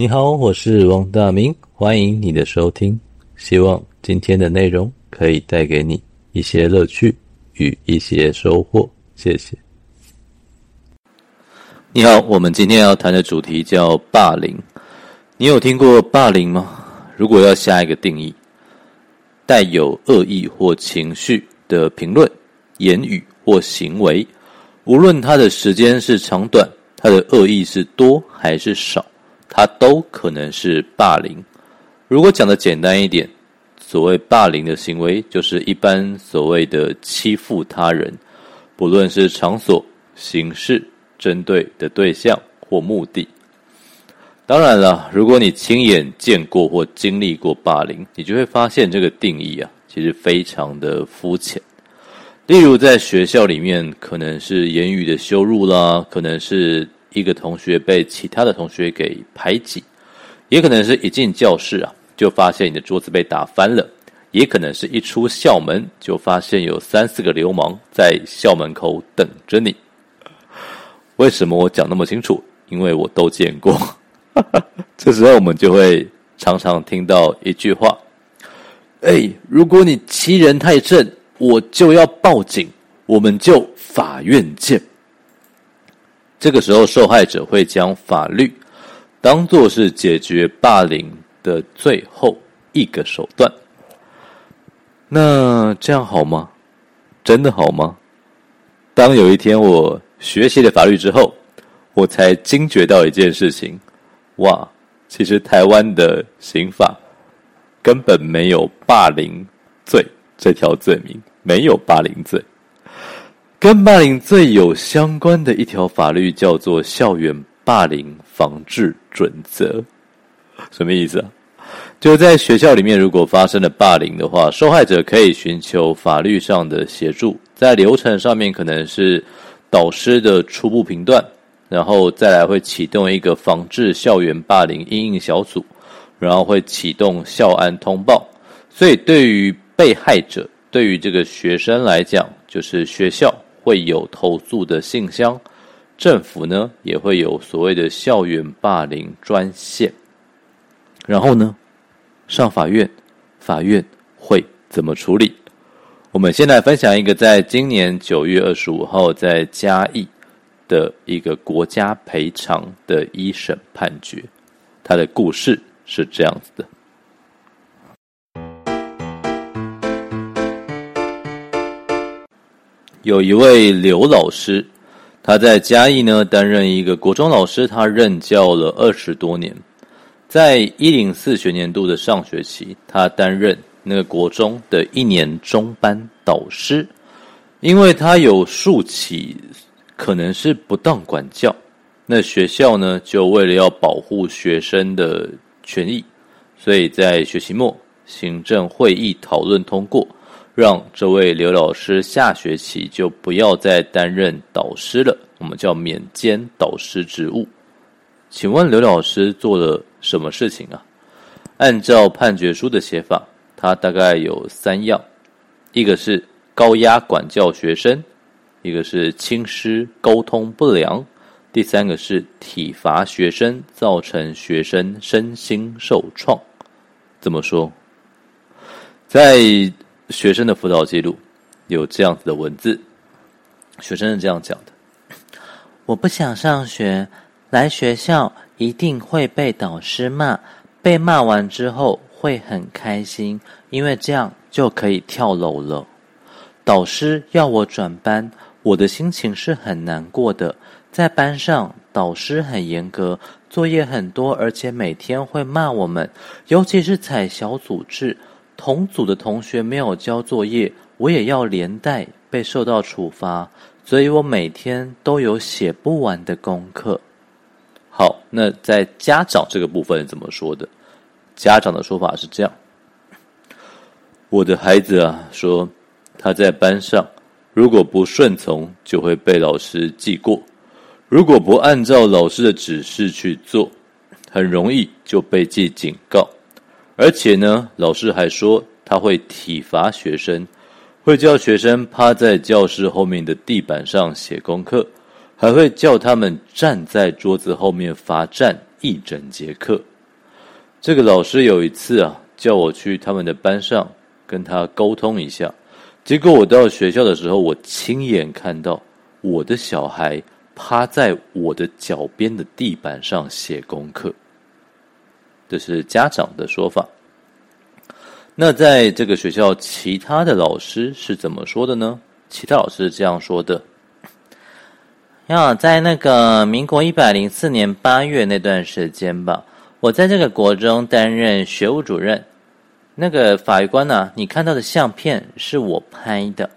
你好，我是王大明，欢迎你的收听。希望今天的内容可以带给你一些乐趣与一些收获。谢谢。你好，我们今天要谈的主题叫霸凌。你有听过霸凌吗？如果要下一个定义，带有恶意或情绪的评论、言语或行为，无论它的时间是长短，它的恶意是多还是少。它都可能是霸凌。如果讲的简单一点，所谓霸凌的行为，就是一般所谓的欺负他人，不论是场所、形式、针对的对象或目的。当然了，如果你亲眼见过或经历过霸凌，你就会发现这个定义啊，其实非常的肤浅。例如，在学校里面，可能是言语的羞辱啦，可能是。一个同学被其他的同学给排挤，也可能是一进教室啊，就发现你的桌子被打翻了；也可能是一出校门，就发现有三四个流氓在校门口等着你。为什么我讲那么清楚？因为我都见过。这时候我们就会常常听到一句话：“哎，如果你欺人太甚，我就要报警，我们就法院见。”这个时候，受害者会将法律当作是解决霸凌的最后一个手段。那这样好吗？真的好吗？当有一天我学习了法律之后，我才惊觉到一件事情：哇，其实台湾的刑法根本没有霸凌罪这条罪名，没有霸凌罪。跟霸凌最有相关的一条法律叫做《校园霸凌防治准则》，什么意思啊？就在学校里面，如果发生了霸凌的话，受害者可以寻求法律上的协助。在流程上面，可能是导师的初步评断，然后再来会启动一个防治校园霸凌因应小组，然后会启动校安通报。所以，对于被害者，对于这个学生来讲，就是学校。会有投诉的信箱，政府呢也会有所谓的校园霸凌专线。然后呢，上法院，法院会怎么处理？我们先来分享一个在今年九月二十五号在嘉义的一个国家赔偿的一审判决，他的故事是这样子的。有一位刘老师，他在嘉义呢担任一个国中老师，他任教了二十多年。在一零四学年度的上学期，他担任那个国中的一年中班导师，因为他有数起可能是不当管教，那学校呢就为了要保护学生的权益，所以在学期末行政会议讨论通过。让这位刘老师下学期就不要再担任导师了，我们叫免兼导师职务。请问刘老师做了什么事情啊？按照判决书的写法，他大概有三样：一个是高压管教学生，一个是亲师沟通不良，第三个是体罚学生，造成学生身心受创。怎么说？在学生的辅导记录有这样子的文字，学生是这样讲的：“我不想上学，来学校一定会被导师骂，被骂完之后会很开心，因为这样就可以跳楼了。导师要我转班，我的心情是很难过的。在班上，导师很严格，作业很多，而且每天会骂我们，尤其是采小组制。”同组的同学没有交作业，我也要连带被受到处罚，所以我每天都有写不完的功课。好，那在家长这个部分怎么说的？家长的说法是这样：我的孩子啊，说他在班上如果不顺从，就会被老师记过；如果不按照老师的指示去做，很容易就被记警告。而且呢，老师还说他会体罚学生，会叫学生趴在教室后面的地板上写功课，还会叫他们站在桌子后面罚站一整节课。这个老师有一次啊，叫我去他们的班上跟他沟通一下。结果我到学校的时候，我亲眼看到我的小孩趴在我的脚边的地板上写功课。这是家长的说法。那在这个学校，其他的老师是怎么说的呢？其他老师是这样说的：呀在那个民国一百零四年八月那段时间吧，我在这个国中担任学务主任。那个法官呢、你看到的相片是我拍的，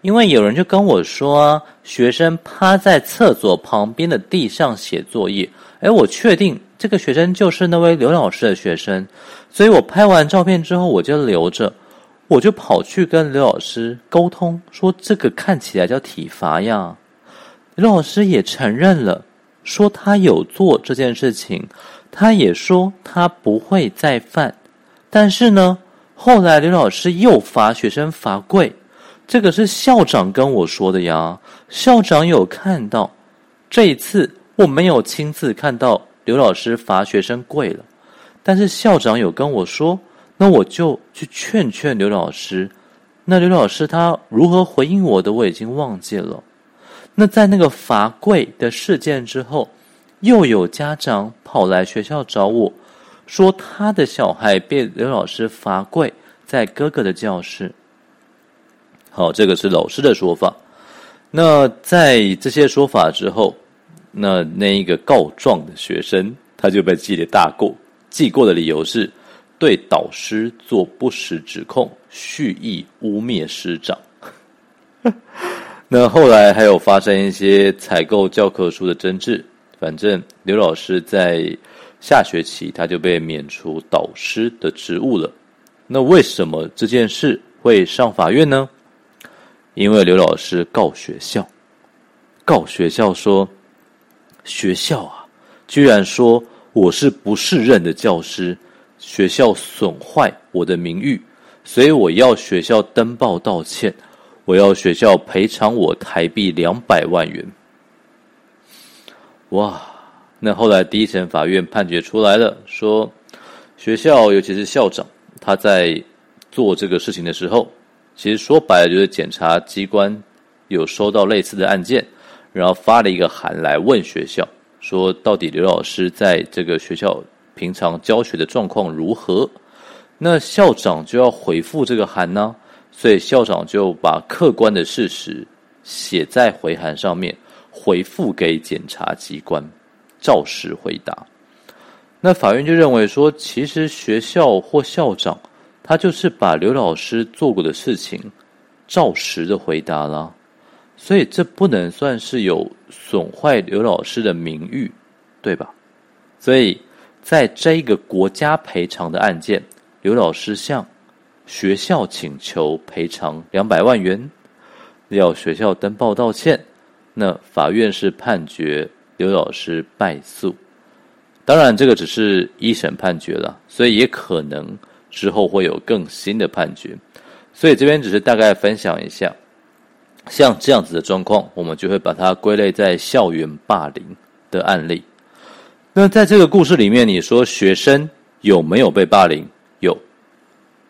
因为有人就跟我说，学生趴在厕所旁边的地上写作业。哎，我确定这个学生就是那位刘老师的学生，所以我拍完照片之后我就留着，我就跑去跟刘老师沟通，说这个看起来叫体罚呀。刘老师也承认了，说他有做这件事情，他也说他不会再犯。但是呢，后来刘老师又罚学生罚跪，这个是校长跟我说的呀。校长有看到，这一次我没有亲自看到刘老师罚学生跪了，但是校长有跟我说，那我就去劝劝刘老师。那刘老师他如何回应我的，我已经忘记了。那在那个罚跪的事件之后，又有家长跑来学校找我。说他的小孩被刘老师罚跪在哥哥的教室。好，这个是老师的说法。那在这些说法之后，那那一个告状的学生他就被记了大过，记过的理由是对导师做不实指控，蓄意污蔑师长。那后来还有发生一些采购教科书的争执，反正刘老师在。下学期他就被免除导师的职务了。那为什么这件事会上法院呢？因为刘老师告学校，告学校说，学校啊，居然说我是不适任的教师，学校损坏我的名誉，所以我要学校登报道歉，我要学校赔偿我台币两百万元。哇！那后来第一审法院判决出来了，说学校尤其是校长，他在做这个事情的时候，其实说白了就是检察机关有收到类似的案件，然后发了一个函来问学校，说到底刘老师在这个学校平常教学的状况如何？那校长就要回复这个函呢，所以校长就把客观的事实写在回函上面，回复给检察机关。照实回答，那法院就认为说，其实学校或校长他就是把刘老师做过的事情照实的回答了，所以这不能算是有损坏刘老师的名誉，对吧？所以在这一个国家赔偿的案件，刘老师向学校请求赔偿两百万元，要学校登报道歉，那法院是判决。刘老师败诉，当然这个只是一审判决了，所以也可能之后会有更新的判决，所以这边只是大概分享一下，像这样子的状况，我们就会把它归类在校园霸凌的案例。那在这个故事里面，你说学生有没有被霸凌？有。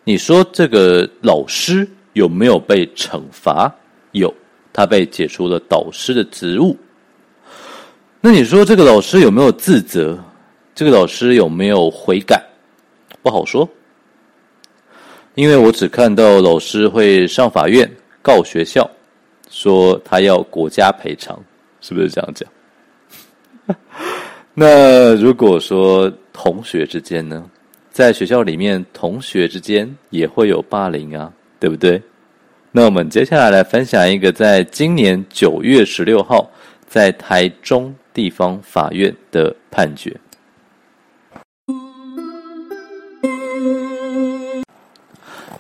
你说这个老师有没有被惩罚？有，他被解除了导师的职务。那你说这个老师有没有自责？这个老师有没有悔改？不好说，因为我只看到老师会上法院告学校，说他要国家赔偿，是不是这样讲？那如果说同学之间呢，在学校里面，同学之间也会有霸凌啊，对不对？那我们接下来来分享一个，在今年九月十六号，在台中。地方法院的判决，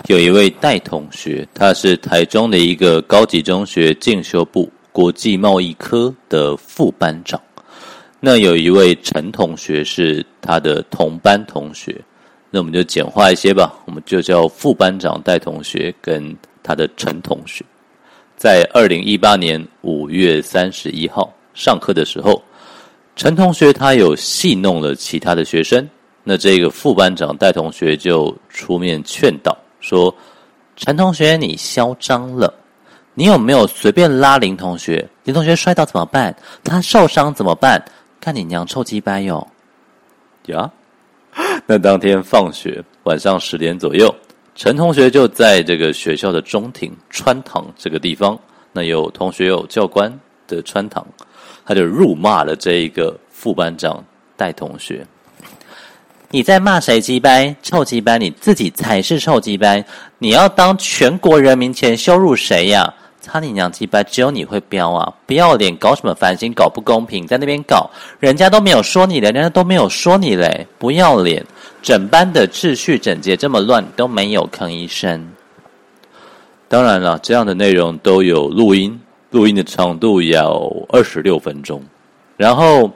有一位戴同学，他是台中的一个高级中学进修部国际贸易科的副班长。那有一位陈同学是他的同班同学，那我们就简化一些吧，我们就叫副班长戴同学跟他的陈同学，在二零一八年五月三十一号。上课的时候，陈同学他有戏弄了其他的学生，那这个副班长戴同学就出面劝导说：“陈同学，你嚣张了。你有没有随便拉林同学？林同学摔倒怎么办？他受伤怎么办？看你娘臭鸡掰哟！”呀，那当天放学晚上十点左右，陈同学就在这个学校的中庭穿堂这个地方，那有同学有教官的穿堂，他就辱骂了这一个副班长戴同学。你在骂谁鸡掰？臭鸡掰！你自己才是臭鸡掰！你要当全国人民前羞辱谁呀？擦你娘鸡掰！只有你会飙啊！不要脸，搞什么繁星？搞不公平，在那边搞，人家都没有说你，人家都没有说你嘞！不要脸！整班的秩序整洁这么乱，都没有吭一声。当然了，这样的内容都有录音，录音的长度要二十六分钟，然后。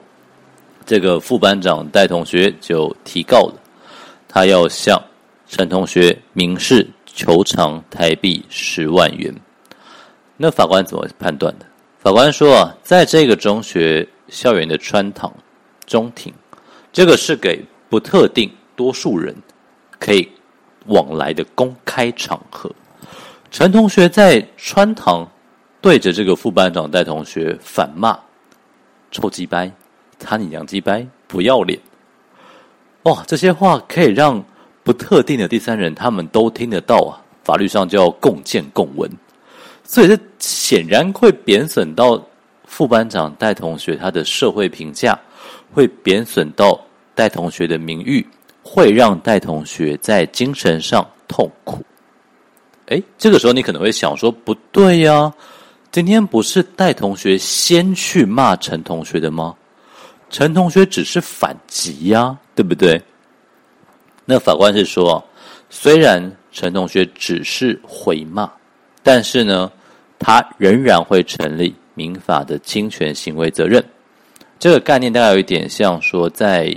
这个副班长戴同学就提告了，他要向陈同学民事求偿台币十万元。那法官怎么判断的？法官说啊，在这个中学校园的穿堂、中庭，这个是给不特定多数人可以往来的公开场合。陈同学在穿堂对着这个副班长戴同学反骂：“臭鸡掰！”他你娘鸡掰，不要脸！哇，这些话可以让不特定的第三人他们都听得到啊，法律上叫共见共闻，所以这显然会贬损到副班长戴同学他的社会评价，会贬损到戴同学的名誉，会让戴同学在精神上痛苦。诶，这个时候你可能会想说，不对呀，今天不是戴同学先去骂陈同学的吗？陈同学只是反击呀，对不对？那法官是说，虽然陈同学只是回骂，但是呢，他仍然会成立民法的侵权行为责任。这个概念大概有一点像说，在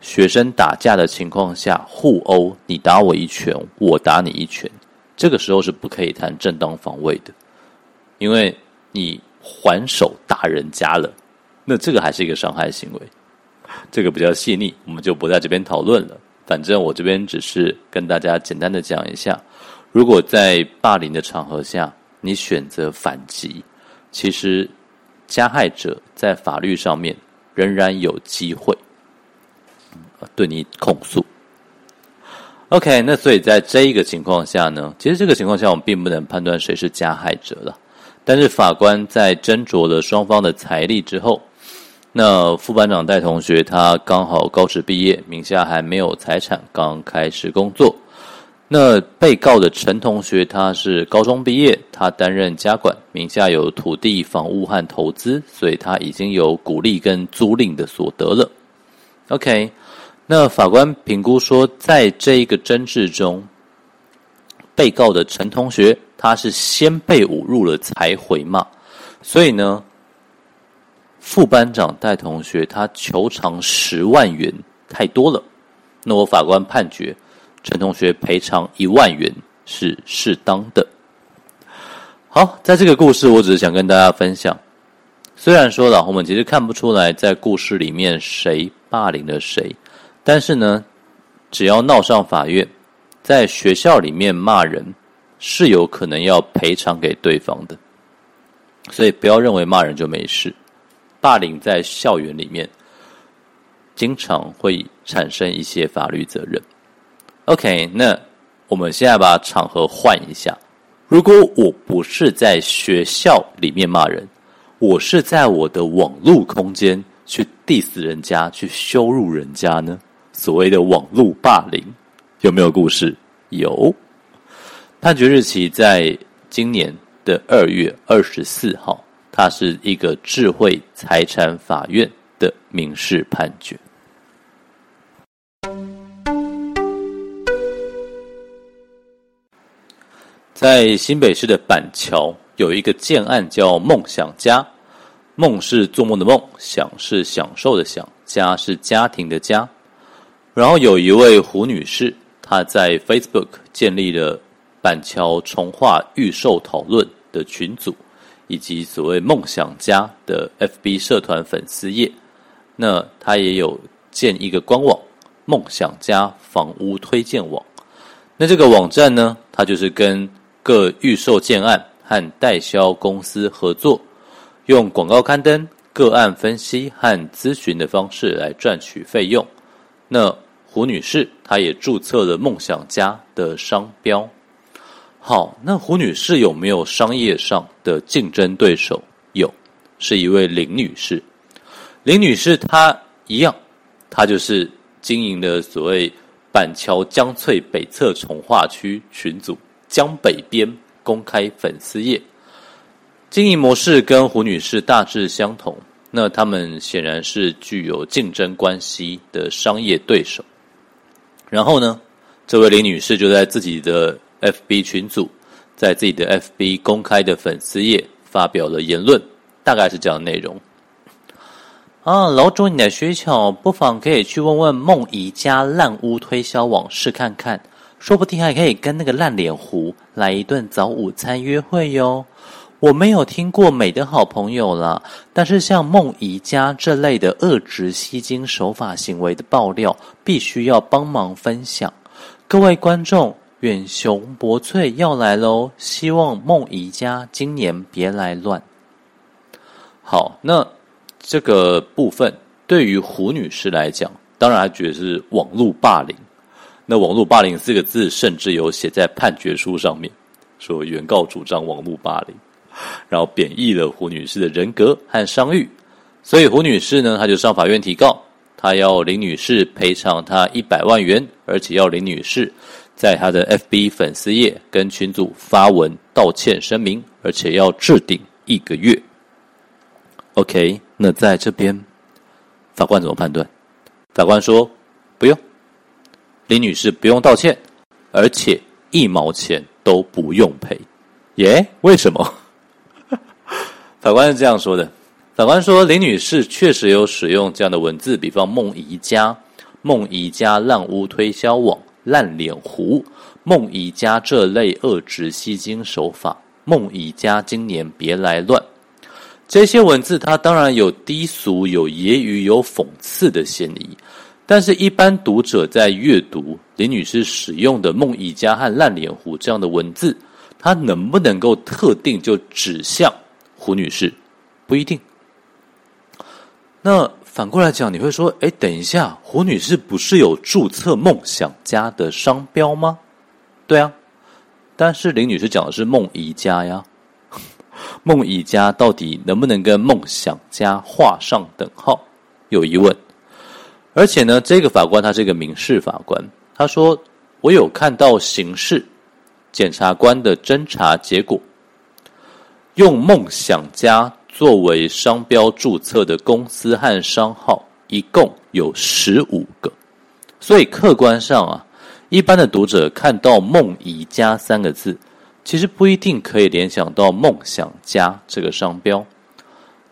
学生打架的情况下互殴，你打我一拳，我打你一拳，这个时候是不可以谈正当防卫的，因为你还手打人家了。那这个还是一个伤害行为，这个比较细腻，我们就不在这边讨论了。反正我这边只是跟大家简单的讲一下，如果在霸凌的场合下，你选择反击，其实加害者在法律上面仍然有机会对你控诉。OK，那所以在这一个情况下呢，其实这个情况下我们并不能判断谁是加害者了，但是法官在斟酌了双方的财力之后。那副班长戴同学，他刚好高职毕业，名下还没有财产，刚开始工作。那被告的陈同学，他是高中毕业，他担任家管，名下有土地、房屋和投资，所以他已经有股利跟租赁的所得了。OK，那法官评估说，在这一个争执中，被告的陈同学，他是先被侮辱了才回骂，所以呢。副班长戴同学，他求偿十万元太多了，那我法官判决陈同学赔偿一万元是适当的。好，在这个故事，我只是想跟大家分享，虽然说了我们其实看不出来在故事里面谁霸凌了谁，但是呢，只要闹上法院，在学校里面骂人是有可能要赔偿给对方的，所以不要认为骂人就没事。霸凌在校园里面，经常会产生一些法律责任。OK，那我们现在把场合换一下。如果我不是在学校里面骂人，我是在我的网络空间去 diss 人家，去羞辱人家呢？所谓的网络霸凌，有没有故事？有。判决日期在今年的二月二十四号。它是一个智慧财产法院的民事判决。在新北市的板桥有一个建案叫梦想家，梦是做梦的梦，想是享受的享，家是家庭的家。然后有一位胡女士，她在 Facebook 建立了板桥重化预售讨论的群组。以及所谓梦想家的 FB 社团粉丝页，那他也有建一个官网，梦想家房屋推荐网。那这个网站呢，它就是跟各预售建案和代销公司合作，用广告刊登、个案分析和咨询的方式来赚取费用。那胡女士她也注册了梦想家的商标。好，那胡女士有没有商业上的竞争对手？有，是一位林女士。林女士她一样，她就是经营的所谓。板桥江翠北侧重划区群组江北边公开粉丝页，经营模式跟胡女士大致相同。那他们显然是具有竞争关系的商业对手。然后呢，这位林女士就在自己的 FB 群组，在自己的 FB 公开的粉丝页发表了言论，大概是这样的内容。啊，楼主，你的需求不妨可以去问问梦宜家烂屋推销网试看看，说不定还可以跟那个烂脸狐来一顿早午餐约会哟。我没有听过美的好朋友啦，但是像梦宜家这类的恶质吸金手法行为的爆料，必须要帮忙分享。各位观众，远雄博翠要来喽，希望梦宜家今年别来乱。好，那。这个部分对于胡女士来讲，当然她觉得是网络霸凌。那网络霸凌四个字，甚至有写在判决书上面，说原告主张网络霸凌，然后贬义了胡女士的人格和商誉。所以胡女士呢，她就上法院提告，她要林女士赔偿她一百万元，而且要林女士在他的 FB 粉丝页跟群组发文道歉声明，而且要置顶一个月。OK。那在这边，法官怎么判断？法官说：“不用，林女士不用道歉，而且一毛钱都不用赔。”耶？为什么？法官是这样说的：法官说，林女士确实有使用这样的文字，比方梦宜家、梦宜家烂屋推销网、烂脸狐、梦宜家这类恶质吸金手法、梦宜家今年别来乱。这些文字，它当然有低俗、有揶揄、有讽刺的嫌疑，但是，一般读者在阅读林女士使用的“梦宜家”和“烂脸狐”这样的文字，它能不能够特定就指向胡女士？不一定。那反过来讲，你会说：“哎，等一下，胡女士不是有注册“梦想家”的商标吗？”对啊，但是林女士讲的是“梦宜家”呀。梦宜家到底能不能跟梦想家画上等号？有疑问。而且呢，这个法官他是一个民事法官，他说：“我有看到刑事检察官的侦查结果，用梦想家作为商标注册的公司和商号一共有十五个，所以客观上啊，一般的读者看到梦宜家三个字。”其实不一定可以联想到“梦想家”这个商标。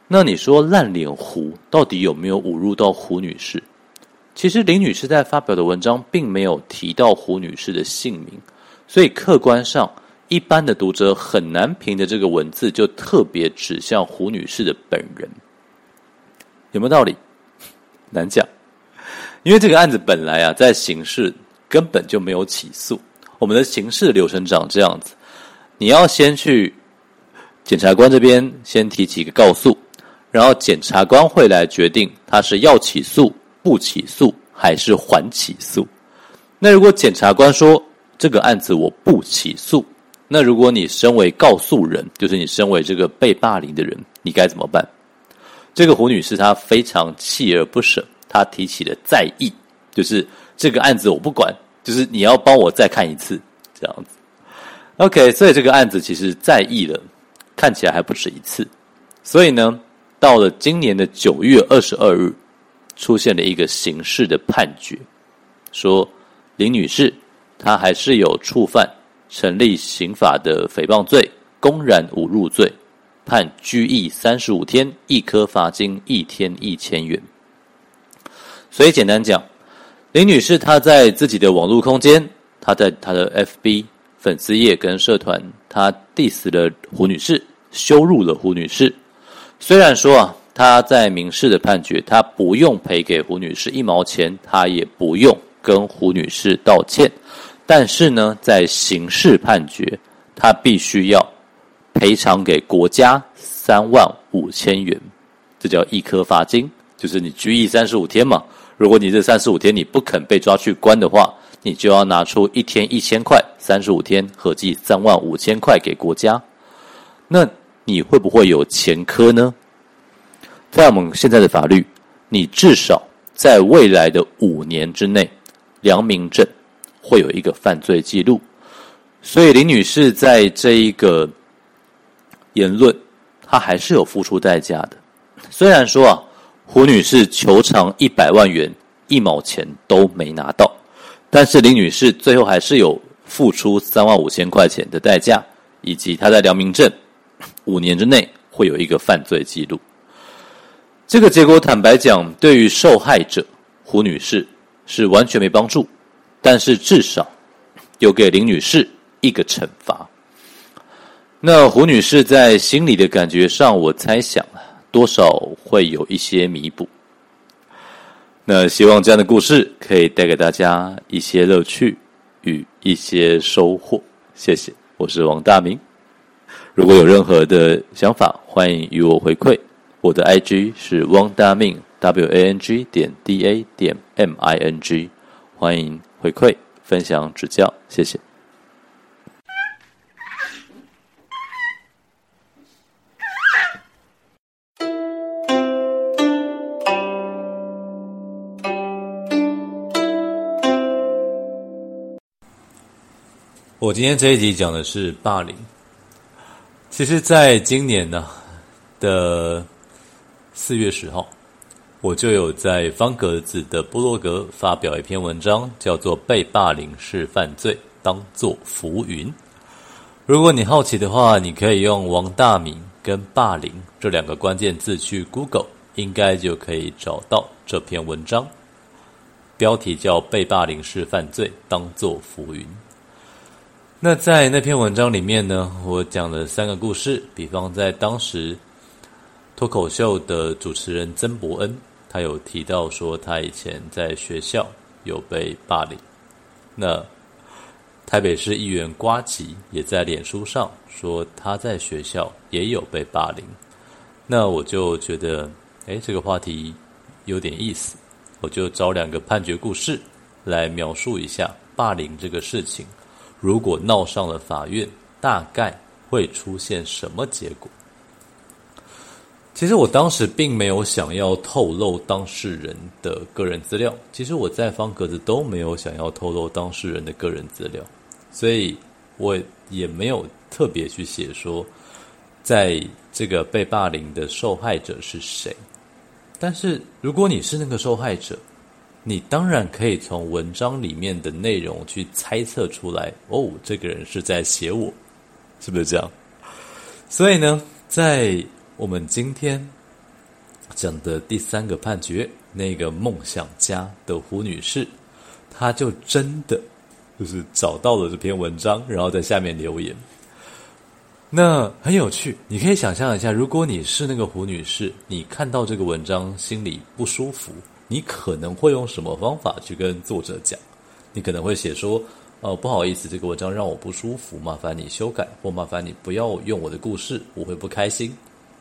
那你说“烂脸狐”到底有没有侮辱到胡女士？其实林女士在发表的文章并没有提到胡女士的姓名，所以客观上一般的读者很难凭着这个文字就特别指向胡女士的本人。有没有道理？难讲，因为这个案子本来啊在刑事根本就没有起诉，我们的刑事流程长这样子。你要先去检察官这边先提起一个告诉，然后检察官会来决定他是要起诉、不起诉还是缓起诉。那如果检察官说这个案子我不起诉，那如果你身为告诉人，就是你身为这个被霸凌的人，你该怎么办？这个胡女士她非常锲而不舍，她提起了再议，就是这个案子我不管，就是你要帮我再看一次，这样子。OK，所以这个案子其实再议了，看起来还不止一次。所以呢，到了今年的九月二十二日，出现了一个刑事的判决，说林女士她还是有触犯成立刑法的诽谤罪、公然侮辱罪，判拘役三十五天，一科罚金一天一千元。所以简单讲，林女士她在自己的网络空间，她在她的 FB。粉丝页跟社团，她 diss 了胡女士，羞辱了胡女士。虽然说啊，他在民事的判决，他不用赔给胡女士一毛钱，他也不用跟胡女士道歉，但是呢，在刑事判决，他必须要赔偿给国家三万五千元，这叫一科罚金，就是你拘役三十五天嘛。如果你这三十五天你不肯被抓去关的话，你就要拿出一天一千块，三十五天合计三万五千块给国家。那你会不会有前科呢？在我们现在的法律，你至少在未来的五年之内，良民证会有一个犯罪记录。所以林女士在这一个言论，她还是有付出代价的。虽然说啊，胡女士求偿一百万元，一毛钱都没拿到，但是林女士最后还是有付出三万五千块钱的代价，以及她在良民镇五年之内会有一个犯罪记录。这个结果，坦白讲，对于受害者胡女士是完全没帮助，但是至少有给林女士一个惩罚。那胡女士在心里的感觉上，我猜想多少会有一些弥补。那希望这样的故事可以带给大家一些乐趣与一些收获。谢谢，我是王大明。如果有任何的想法，欢迎与我回馈。我的 IG 是汪大明 W A N G 点 D A 点 M I N G，欢迎回馈、分享、指教，谢谢。我今天这一集讲的是霸凌。其实，在今年呢的。四月十号，我就有在方格子的部落格发表一篇文章，叫做《被霸凌是犯罪，当作浮云》。如果你好奇的话，你可以用王大明跟霸凌这两个关键字去 Google，应该就可以找到这篇文章。标题叫《被霸凌是犯罪，当作浮云》。那在那篇文章里面呢，我讲了三个故事，比方在当时。脱口秀的主持人曾伯恩，他有提到说，他以前在学校有被霸凌。那台北市议员瓜吉也在脸书上说，他在学校也有被霸凌。那我就觉得，诶，这个话题有点意思，我就找两个判决故事来描述一下霸凌这个事情。如果闹上了法院，大概会出现什么结果？其实我当时并没有想要透露当事人的个人资料，其实我在方格子都没有想要透露当事人的个人资料，所以我也没有特别去写说，在这个被霸凌的受害者是谁。但是如果你是那个受害者，你当然可以从文章里面的内容去猜测出来，哦，这个人是在写我，是不是这样？所以呢，在我们今天讲的第三个判决，那个梦想家的胡女士，她就真的就是找到了这篇文章，然后在下面留言。那很有趣，你可以想象一下，如果你是那个胡女士，你看到这个文章心里不舒服，你可能会用什么方法去跟作者讲？你可能会写说：“哦，不好意思，这个文章让我不舒服，麻烦你修改，或麻烦你不要用我的故事，我会不开心。”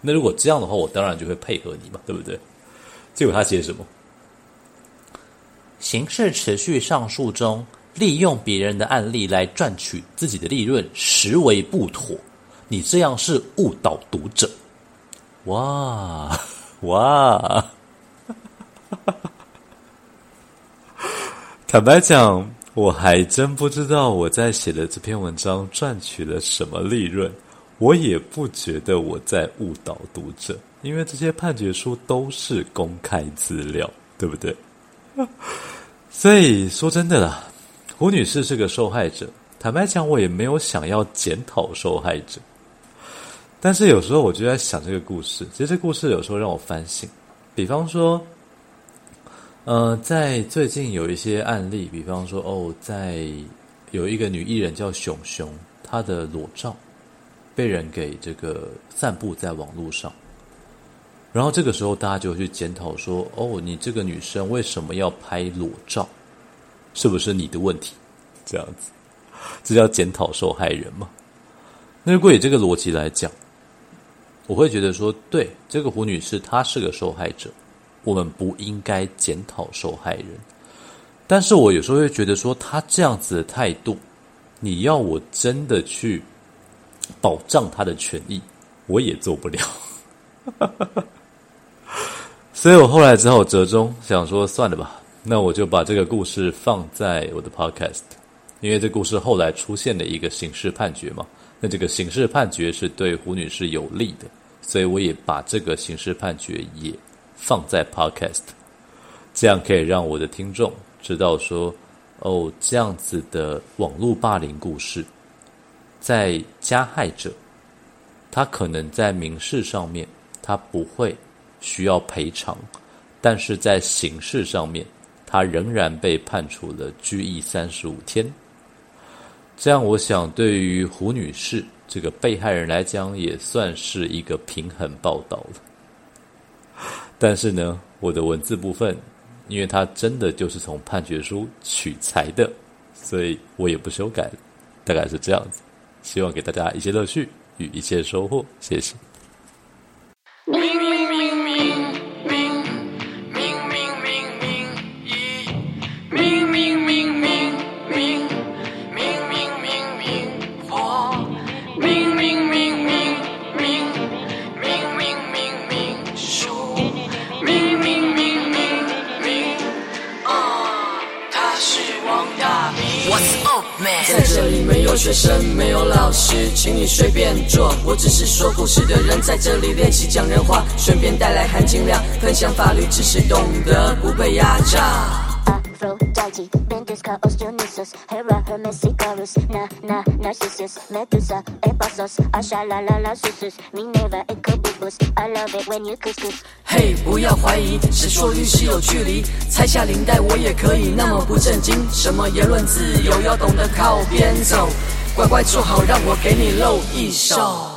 那如果这样的话，我当然就会配合你嘛，对不对？结果他写什么？刑事持续上诉中，利用别人的案例来赚取自己的利润，实为不妥。你这样是误导读者。哇哇！坦白讲，我还真不知道我在写的这篇文章赚取了什么利润。我也不觉得我在误导读者，因为这些判决书都是公开资料，对不对？所以说真的啦，胡女士是个受害者。坦白讲，我也没有想要检讨受害者。但是有时候我就在想这个故事，其实这故事有时候让我反省。比方说，呃，在最近有一些案例，比方说哦，在有一个女艺人叫熊熊，她的裸照。被人给这个散布在网络上，然后这个时候大家就去检讨说：“哦，你这个女生为什么要拍裸照？是不是你的问题？这样子，这叫检讨受害人吗？那如果以这个逻辑来讲，我会觉得说，对这个胡女士，她是个受害者，我们不应该检讨受害人。但是我有时候会觉得说，她这样子的态度，你要我真的去保障他的权益，我也做不了。所以我后来只好折中，想说算了吧，那我就把这个故事放在我的 podcast，因为这故事后来出现了一个刑事判决嘛，那这个刑事判决是对胡女士有利的，所以我也把这个刑事判决也放在 podcast，这样可以让我的听众知道说，哦，这样子的网络霸凌故事，在加害者，他可能在民事上面他不会。需要赔偿，但是在刑事上面，他仍然被判处了拘役三十五天。这样，我想对于胡女士这个被害人来讲，也算是一个平衡报道了。但是呢，我的文字部分，因为它真的就是从判决书取材的，所以我也不修改了，大概是这样子。希望给大家一些乐趣与一些收获，谢谢。只是说故事的人，在这里练习讲人话，顺便带来含金量，分享法律知识，懂得不被压榨。Hey，，不要怀疑，谁说律师有距离，拆下领带我也可以那么不正经。什么言论自由，要懂得靠边走，乖乖坐好，让我给你露一手。